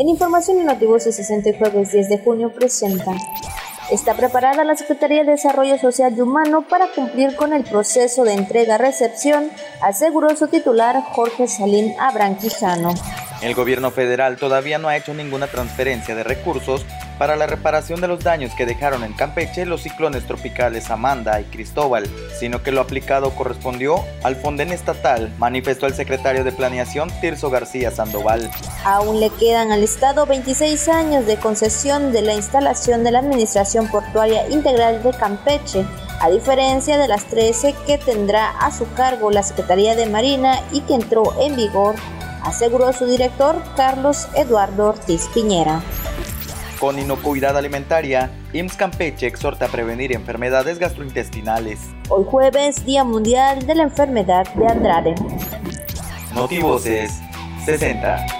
En Información y Noticias 60 jueves 10 de junio presenta. Está preparada la Secretaría de Desarrollo Social y Humano para cumplir con el proceso de entrega-recepción, aseguró su titular Jorge Salín Abranquijano. El gobierno federal todavía no ha hecho ninguna transferencia de recursos para la reparación de los daños que dejaron en Campeche los ciclones tropicales Amanda y Cristóbal, sino que lo aplicado correspondió al Fonden Estatal, manifestó el secretario de Planeación Tirso García Sandoval. Aún le quedan al Estado 26 años de concesión de la instalación de la Administración Portuaria Integral de Campeche, a diferencia de las 13 que tendrá a su cargo la Secretaría de Marina y que entró en vigor aseguró su director Carlos Eduardo Ortiz Piñera. Con inocuidad alimentaria, IMSS Campeche exhorta a prevenir enfermedades gastrointestinales. Hoy jueves, Día Mundial de la Enfermedad de Andrade. Notivoces 60.